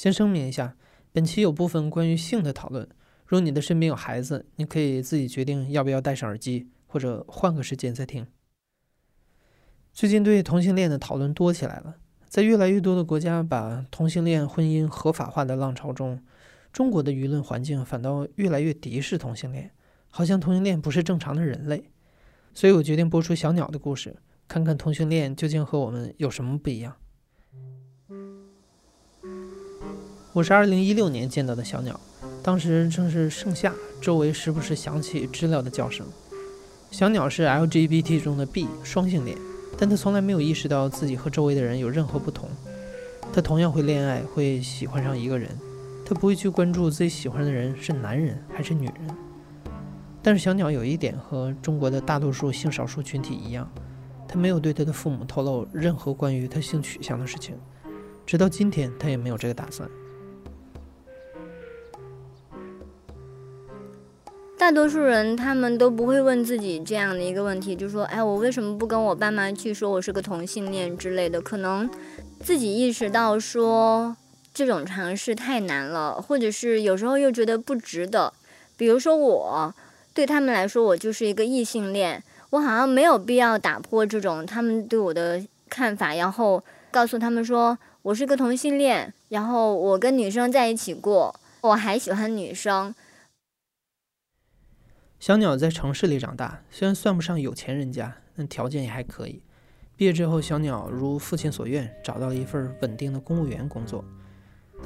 先声明一下，本期有部分关于性的讨论。如果你的身边有孩子，你可以自己决定要不要戴上耳机，或者换个时间再听。最近对同性恋的讨论多起来了，在越来越多的国家把同性恋婚姻合法化的浪潮中，中国的舆论环境反倒越来越敌视同性恋，好像同性恋不是正常的人类。所以我决定播出小鸟的故事，看看同性恋究竟和我们有什么不一样。我是二零一六年见到的小鸟，当时正是盛夏，周围时不时响起知了的叫声。小鸟是 LGBT 中的 B 双性恋，但他从来没有意识到自己和周围的人有任何不同。他同样会恋爱，会喜欢上一个人，他不会去关注自己喜欢的人是男人还是女人。但是小鸟有一点和中国的大多数性少数群体一样，他没有对他的父母透露任何关于他性取向的事情，直到今天他也没有这个打算。大多数人他们都不会问自己这样的一个问题，就说：“哎，我为什么不跟我爸妈去说我是个同性恋之类的？”可能自己意识到说这种尝试太难了，或者是有时候又觉得不值得。比如说我对他们来说，我就是一个异性恋，我好像没有必要打破这种他们对我的看法，然后告诉他们说我是个同性恋，然后我跟女生在一起过，我还喜欢女生。小鸟在城市里长大，虽然算不上有钱人家，但条件也还可以。毕业之后，小鸟如父亲所愿，找到了一份稳定的公务员工作。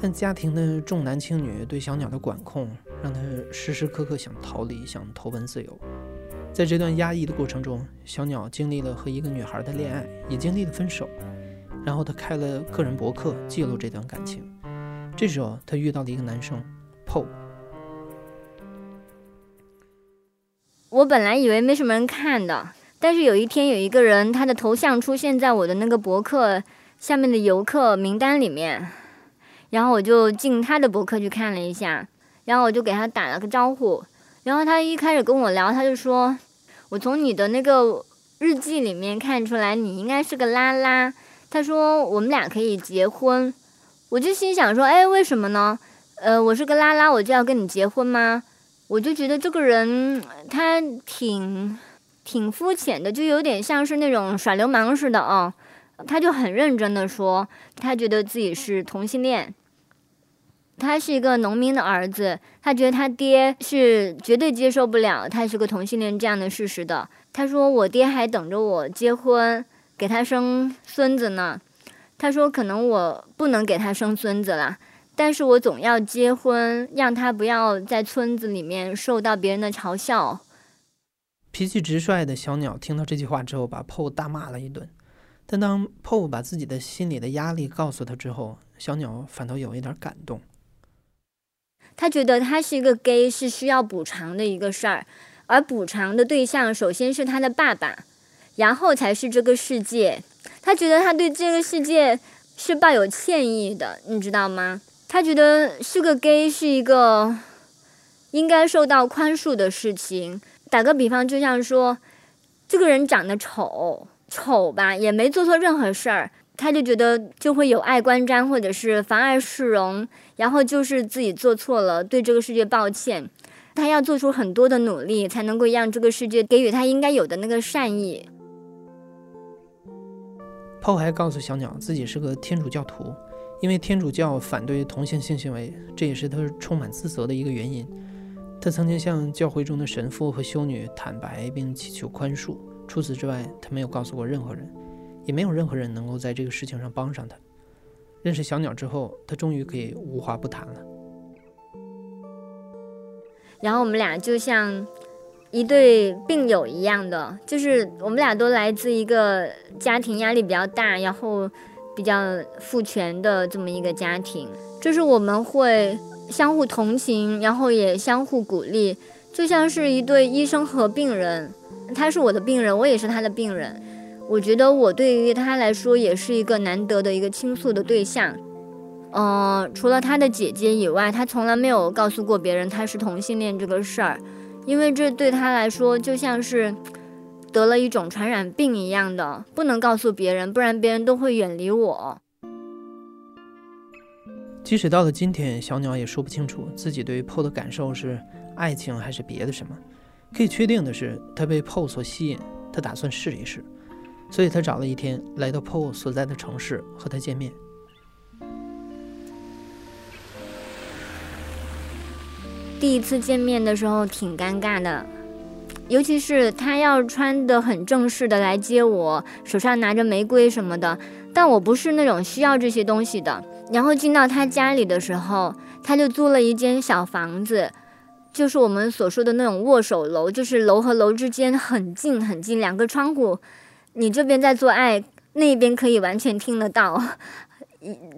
但家庭的重男轻女对小鸟的管控，让他时时刻刻想逃离，想投奔自由。在这段压抑的过程中，小鸟经历了和一个女孩的恋爱，也经历了分手。然后他开了个人博客，记录这段感情。这时候，他遇到了一个男生，Paul。我本来以为没什么人看的，但是有一天有一个人，他的头像出现在我的那个博客下面的游客名单里面，然后我就进他的博客去看了一下，然后我就给他打了个招呼，然后他一开始跟我聊，他就说，我从你的那个日记里面看出来你应该是个拉拉，他说我们俩可以结婚，我就心想说，哎，为什么呢？呃，我是个拉拉，我就要跟你结婚吗？我就觉得这个人他挺挺肤浅的，就有点像是那种耍流氓似的啊。他就很认真的说，他觉得自己是同性恋。他是一个农民的儿子，他觉得他爹是绝对接受不了他是个同性恋这样的事实的。他说我爹还等着我结婚，给他生孙子呢。他说可能我不能给他生孙子了。但是我总要结婚，让他不要在村子里面受到别人的嘲笑。脾气直率的小鸟听到这句话之后，把 PO 大骂了一顿。但当 PO 把自己的心里的压力告诉他之后，小鸟反倒有一点感动。他觉得他是一个 gay，是需要补偿的一个事儿，而补偿的对象首先是他的爸爸，然后才是这个世界。他觉得他对这个世界是抱有歉意的，你知道吗？他觉得是个 gay 是一个应该受到宽恕的事情。打个比方，就像说，这个人长得丑，丑吧，也没做错任何事儿，他就觉得就会有碍观瞻，或者是妨碍市容，然后就是自己做错了，对这个世界抱歉。他要做出很多的努力，才能够让这个世界给予他应该有的那个善意。炮还告诉小鸟，自己是个天主教徒。因为天主教反对同性性行为，这也是他充满自责的一个原因。他曾经向教会中的神父和修女坦白，并祈求宽恕。除此之外，他没有告诉过任何人，也没有任何人能够在这个事情上帮上他。认识小鸟之后，他终于可以无话不谈了。然后我们俩就像一对病友一样的，就是我们俩都来自一个家庭压力比较大，然后。比较父权的这么一个家庭，就是我们会相互同情，然后也相互鼓励，就像是一对医生和病人，他是我的病人，我也是他的病人。我觉得我对于他来说也是一个难得的一个倾诉的对象。嗯，除了他的姐姐以外，他从来没有告诉过别人他是同性恋这个事儿，因为这对他来说就像是。得了一种传染病一样的，不能告诉别人，不然别人都会远离我。即使到了今天，小鸟也说不清楚自己对 PO 的感受是爱情还是别的什么。可以确定的是，他被 PO 所吸引，他打算试一试，所以他找了一天来到 PO 所在的城市和他见面。第一次见面的时候挺尴尬的，尤其是他要穿的很正式的来接我，手上拿着玫瑰什么的，但我不是那种需要这些东西的。然后进到他家里的时候，他就租了一间小房子，就是我们所说的那种握手楼，就是楼和楼之间很近很近，两个窗户，你这边在做爱，那边可以完全听得到，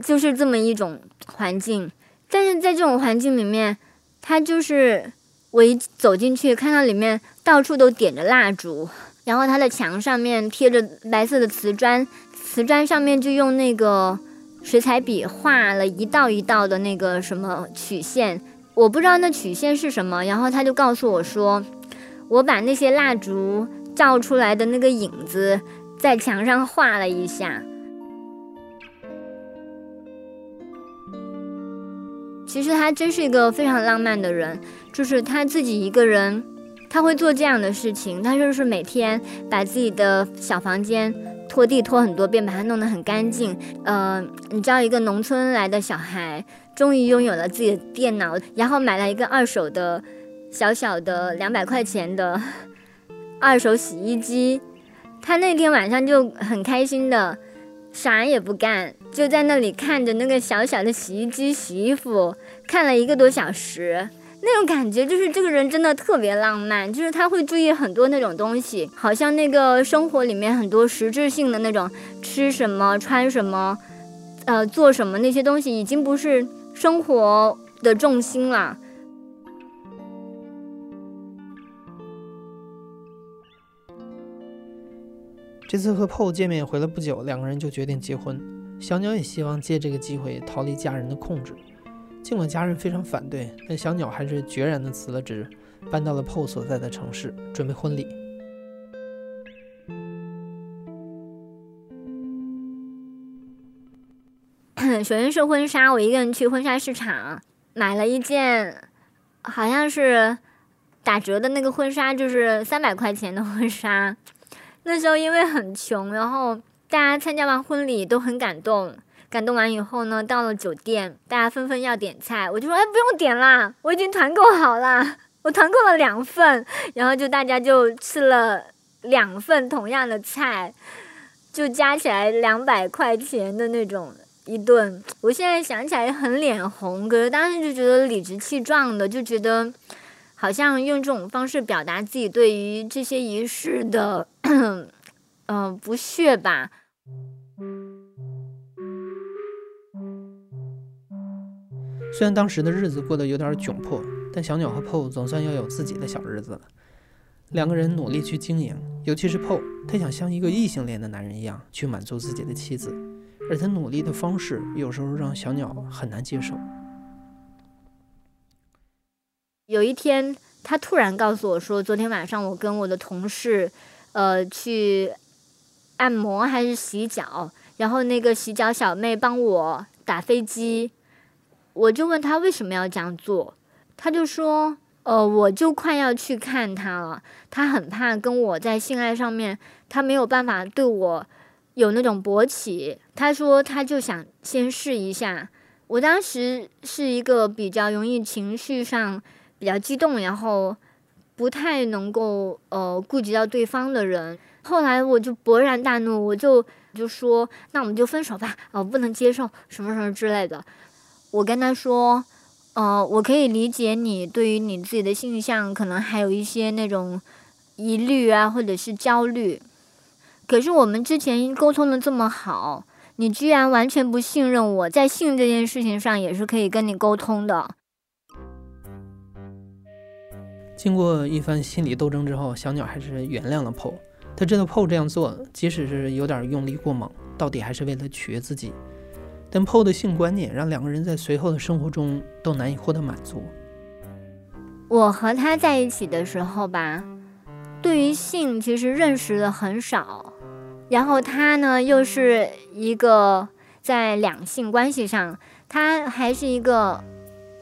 就是这么一种环境。但是在这种环境里面，他就是我一走进去，看到里面到处都点着蜡烛，然后他的墙上面贴着白色的瓷砖，瓷砖上面就用那个。水彩笔画了一道一道的那个什么曲线，我不知道那曲线是什么。然后他就告诉我说，我把那些蜡烛照出来的那个影子在墙上画了一下。其实他真是一个非常浪漫的人，就是他自己一个人，他会做这样的事情。他就是每天把自己的小房间。拖地拖很多遍，把它弄得很干净。呃，你知道，一个农村来的小孩，终于拥有了自己的电脑，然后买了一个二手的、小小的两百块钱的二手洗衣机。他那天晚上就很开心的，啥也不干，就在那里看着那个小小的洗衣机洗衣服，看了一个多小时。那种感觉就是这个人真的特别浪漫，就是他会注意很多那种东西，好像那个生活里面很多实质性的那种吃什么、穿什么、呃做什么那些东西，已经不是生活的重心了。这次和 PO 见面回来不久，两个人就决定结婚。小鸟也希望借这个机会逃离家人的控制。尽管家人非常反对，但小鸟还是决然的辞了职，搬到了 PO 所在的城市，准备婚礼。首先是婚纱，我一个人去婚纱市场买了一件，好像是打折的那个婚纱，就是三百块钱的婚纱。那时候因为很穷，然后大家参加完婚礼都很感动。感动完以后呢，到了酒店，大家纷纷要点菜，我就说：“哎，不用点啦，我已经团购好了，我团购了两份。”然后就大家就吃了两份同样的菜，就加起来两百块钱的那种一顿。我现在想起来很脸红，可是当时就觉得理直气壮的，就觉得好像用这种方式表达自己对于这些仪式的，嗯，不屑吧。虽然当时的日子过得有点窘迫，但小鸟和 PO 总算要有自己的小日子了。两个人努力去经营，尤其是 PO，他想像一个异性恋的男人一样去满足自己的妻子，而他努力的方式有时候让小鸟很难接受。有一天，他突然告诉我说：“昨天晚上我跟我的同事，呃，去按摩还是洗脚，然后那个洗脚小妹帮我打飞机。”我就问他为什么要这样做，他就说：“呃，我就快要去看他了，他很怕跟我在性爱上面，他没有办法对我有那种勃起。他说他就想先试一下。我当时是一个比较容易情绪上比较激动，然后不太能够呃顾及到对方的人。后来我就勃然大怒，我就就说那我们就分手吧，我不能接受什么什么之类的。”我跟他说，呃，我可以理解你对于你自己的性向可能还有一些那种疑虑啊，或者是焦虑。可是我们之前沟通的这么好，你居然完全不信任我在性这件事情上也是可以跟你沟通的。经过一番心理斗争之后，小鸟还是原谅了 PO。他知道 PO 这样做，即使是有点用力过猛，到底还是为了取悦自己。但 PO 的性观念让两个人在随后的生活中都难以获得满足。我和他在一起的时候吧，对于性其实认识的很少，然后他呢又是一个在两性关系上他还是一个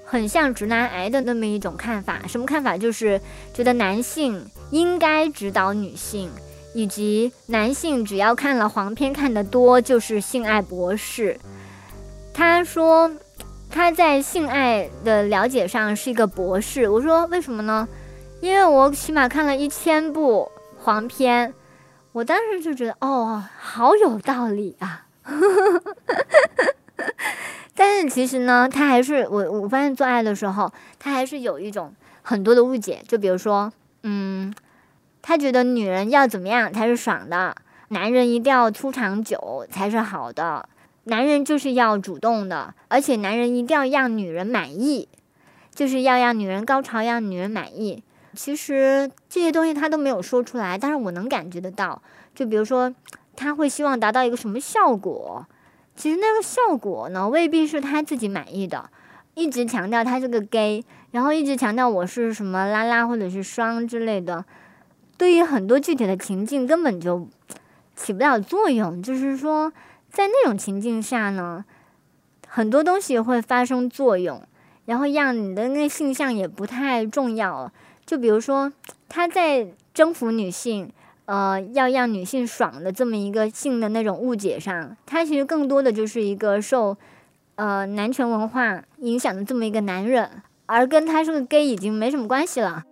很像直男癌的那么一种看法。什么看法？就是觉得男性应该指导女性，以及男性只要看了黄片看得多就是性爱博士。他说他在性爱的了解上是一个博士。我说为什么呢？因为我起码看了一千部黄片，我当时就觉得哦，好有道理啊。但是其实呢，他还是我我发现做爱的时候，他还是有一种很多的误解。就比如说，嗯，他觉得女人要怎么样才是爽的，男人一定要出长久才是好的，男人就是要主动的，而且男人一定要让女人满意，就是要让女人高潮，让女人满意。其实这些东西他都没有说出来，但是我能感觉得到。就比如说，他会希望达到一个什么效果？其实那个效果呢，未必是他自己满意的。一直强调他是个 gay，然后一直强调我是什么拉拉或者是双之类的，对于很多具体的情境根本就起不了作用。就是说，在那种情境下呢，很多东西会发生作用，然后让你的那个性向也不太重要。就比如说，他在征服女性。呃，要让女性爽的这么一个性的那种误解上，他其实更多的就是一个受呃男权文化影响的这么一个男人，而跟他是个 gay 已经没什么关系了。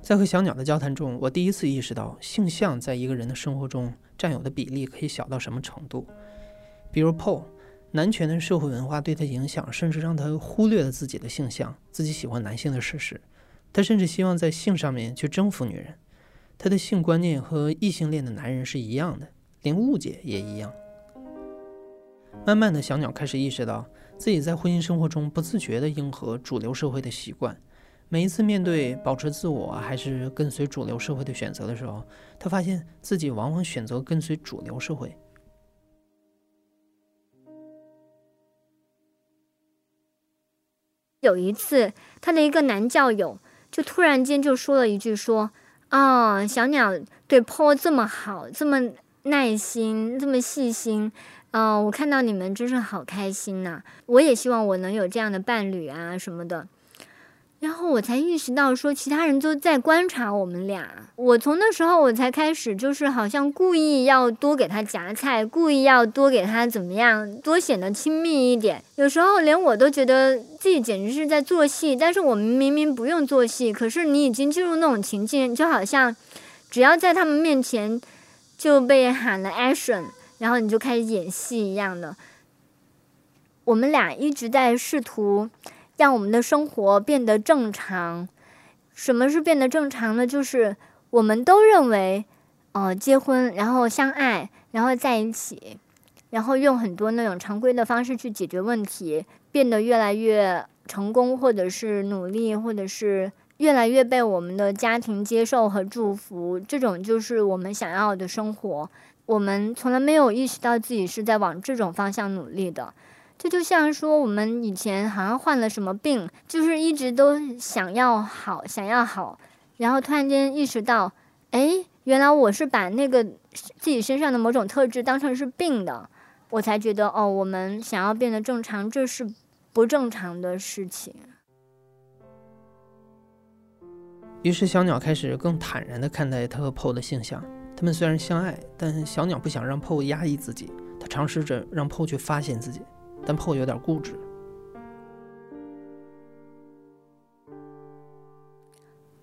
在和小鸟的交谈中，我第一次意识到性向在一个人的生活中占有的比例可以小到什么程度。比如 Paul，男权的社会文化对他影响，甚至让他忽略了自己的性向，自己喜欢男性的事实。他甚至希望在性上面去征服女人。他的性观念和异性恋的男人是一样的，连误解也一样。慢慢的小鸟开始意识到自己在婚姻生活中不自觉地迎合主流社会的习惯。每一次面对保持自我还是跟随主流社会的选择的时候，他发现自己往往选择跟随主流社会。有一次，他的一个男教友就突然间就说了一句说。哦，小鸟对 Paul 这么好，这么耐心，这么细心，嗯，我看到你们真是好开心呐！我也希望我能有这样的伴侣啊，什么的。然后我才意识到，说其他人都在观察我们俩。我从那时候我才开始，就是好像故意要多给他夹菜，故意要多给他怎么样，多显得亲密一点。有时候连我都觉得自己简直是在做戏，但是我们明明不用做戏，可是你已经进入那种情境，就好像只要在他们面前就被喊了 action，然后你就开始演戏一样的。我们俩一直在试图。让我们的生活变得正常。什么是变得正常呢？就是我们都认为，呃，结婚，然后相爱，然后在一起，然后用很多那种常规的方式去解决问题，变得越来越成功，或者是努力，或者是越来越被我们的家庭接受和祝福。这种就是我们想要的生活。我们从来没有意识到自己是在往这种方向努力的。这就像说，我们以前好像患了什么病，就是一直都想要好，想要好，然后突然间意识到，哎，原来我是把那个自己身上的某种特质当成是病的，我才觉得，哦，我们想要变得正常，这是不正常的事情。于是小鸟开始更坦然地看待他和 PO 的性向。他们虽然相爱，但小鸟不想让 PO 压抑自己，他尝试着让 PO 去发现自己。但 PO 有点固执，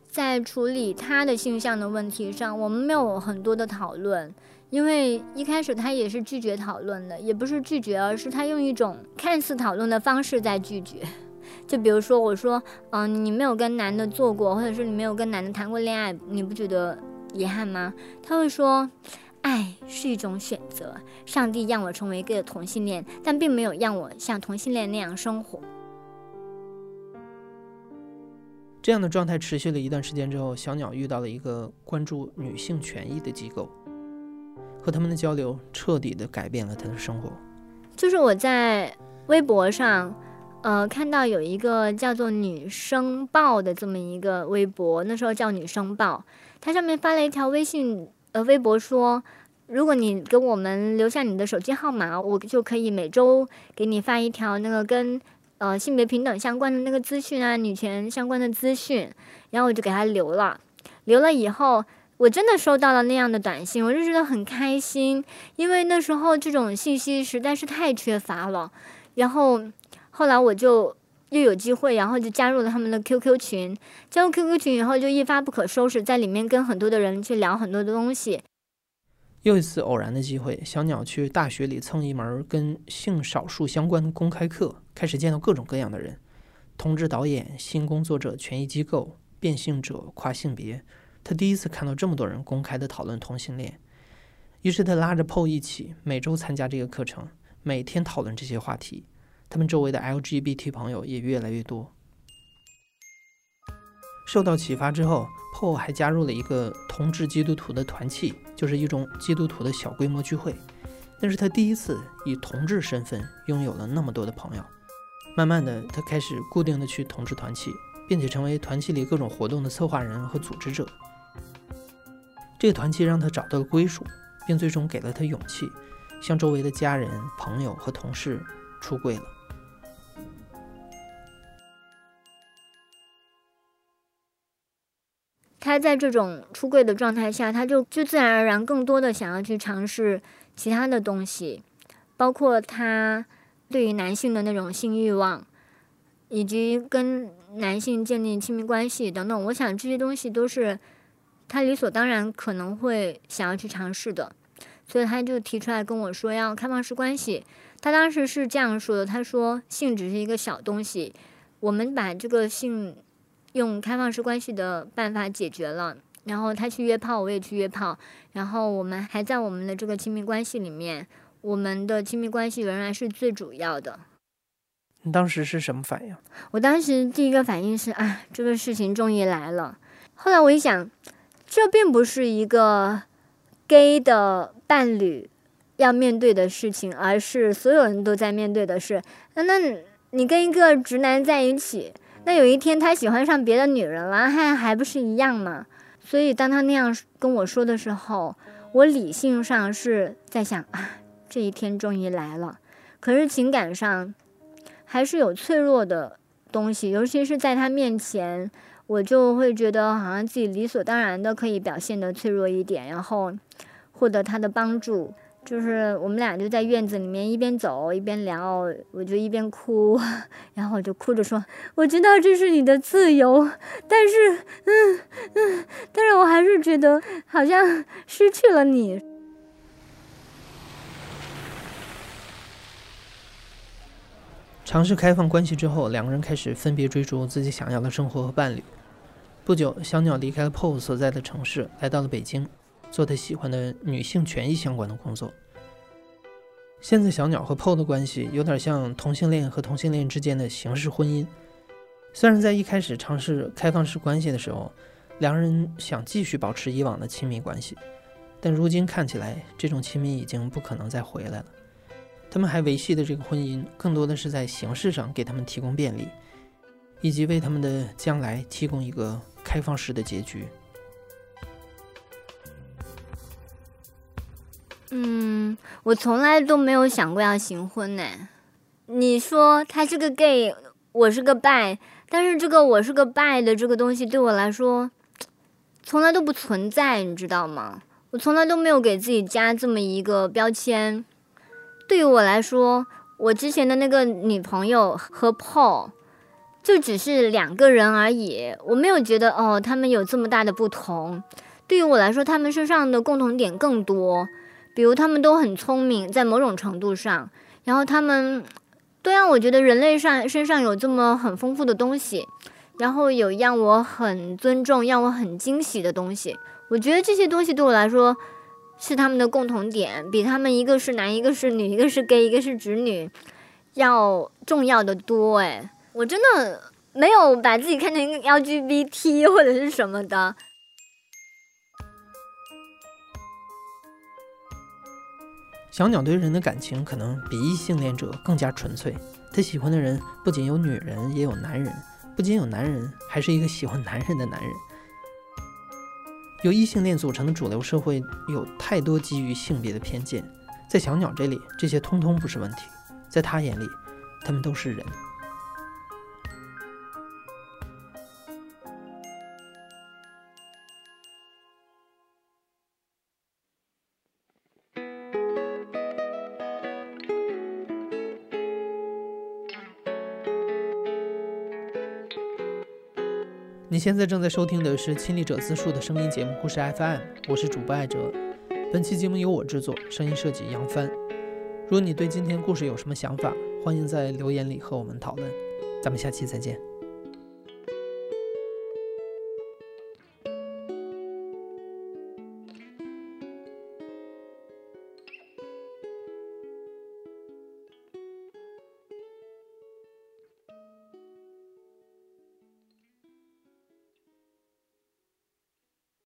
在处理他的性向的问题上，我们没有很多的讨论，因为一开始他也是拒绝讨论的，也不是拒绝，而是他用一种看似讨论的方式在拒绝。就比如说，我说，嗯，你没有跟男的做过，或者是你没有跟男的谈过恋爱，你不觉得遗憾吗？他会说。爱是一种选择，上帝让我成为一个同性恋，但并没有让我像同性恋那样生活。这样的状态持续了一段时间之后，小鸟遇到了一个关注女性权益的机构，和他们的交流彻底的改变了他的生活。就是我在微博上，呃，看到有一个叫做“女生报”的这么一个微博，那时候叫“女生报”，它上面发了一条微信。呃，微博说，如果你给我们留下你的手机号码，我就可以每周给你发一条那个跟呃性别平等相关的那个资讯啊，女权相关的资讯。然后我就给他留了，留了以后，我真的收到了那样的短信，我就觉得很开心，因为那时候这种信息实在是太缺乏了。然后后来我就又有机会，然后就加入了他们的 QQ 群，加入 QQ 群以后就一发不可收拾，在里面跟很多的人去聊很多的东西。又一次偶然的机会，小鸟去大学里蹭一门跟性少数相关的公开课，开始见到各种各样的人：同志导演、性工作者、权益机构、变性者、跨性别。他第一次看到这么多人公开的讨论同性恋，于是他拉着 PO 一起每周参加这个课程，每天讨论这些话题。他们周围的 LGBT 朋友也越来越多。受到启发之后，PO 还加入了一个同志基督徒的团契。就是一种基督徒的小规模聚会，那是他第一次以同志身份拥有了那么多的朋友。慢慢的，他开始固定的去同志团契，并且成为团契里各种活动的策划人和组织者。这个团契让他找到了归属，并最终给了他勇气，向周围的家人、朋友和同事出柜了。他在这种出柜的状态下，他就就自然而然更多的想要去尝试其他的东西，包括他对于男性的那种性欲望，以及跟男性建立亲密关系等等。我想这些东西都是他理所当然可能会想要去尝试的，所以他就提出来跟我说要开放式关系。他当时是这样说的：“他说性只是一个小东西，我们把这个性。”用开放式关系的办法解决了，然后他去约炮，我也去约炮，然后我们还在我们的这个亲密关系里面，我们的亲密关系仍然是最主要的。你当时是什么反应？我当时第一个反应是啊，这个事情终于来了。后来我一想，这并不是一个 gay 的伴侣要面对的事情，而是所有人都在面对的事。那那你跟一个直男在一起？那有一天他喜欢上别的女人了，还还不是一样吗？所以当他那样跟我说的时候，我理性上是在想啊，这一天终于来了。可是情感上还是有脆弱的东西，尤其是在他面前，我就会觉得好像自己理所当然的可以表现的脆弱一点，然后获得他的帮助。就是我们俩就在院子里面一边走一边聊，我就一边哭，然后我就哭着说：“我知道这是你的自由，但是，嗯嗯，但是我还是觉得好像失去了你。”尝试开放关系之后，两个人开始分别追逐自己想要的生活和伴侣。不久，小鸟离开了 PO 所在的城市，来到了北京。做他喜欢的女性权益相关的工作。现在小鸟和 PO 的关系有点像同性恋和同性恋之间的形式婚姻。虽然在一开始尝试开放式关系的时候，两人想继续保持以往的亲密关系，但如今看起来这种亲密已经不可能再回来了。他们还维系的这个婚姻，更多的是在形式上给他们提供便利，以及为他们的将来提供一个开放式的结局。嗯，我从来都没有想过要行婚呢。你说他是个 gay，我是个 bi，但是这个我是个 bi 的这个东西对我来说，从来都不存在，你知道吗？我从来都没有给自己加这么一个标签。对于我来说，我之前的那个女朋友和 Paul 就只是两个人而已，我没有觉得哦，他们有这么大的不同。对于我来说，他们身上的共同点更多。比如他们都很聪明，在某种程度上，然后他们都让我觉得人类上身上有这么很丰富的东西，然后有让我很尊重、让我很惊喜的东西。我觉得这些东西对我来说是他们的共同点，比他们一个是男、一个是女、一个是 gay、一个是直女要重要的多。哎，我真的没有把自己看成一个 LGBT 或者是什么的。小鸟对人的感情可能比异性恋者更加纯粹。他喜欢的人不仅有女人，也有男人；不仅有男人，还是一个喜欢男人的男人。由异性恋组成的主流社会有太多基于性别的偏见，在小鸟这里，这些通通不是问题，在他眼里，他们都是人。你现在正在收听的是亲历者自述的声音节目《故事 FM》，我是主播艾哲。本期节目由我制作，声音设计杨帆。如果你对今天故事有什么想法，欢迎在留言里和我们讨论。咱们下期再见。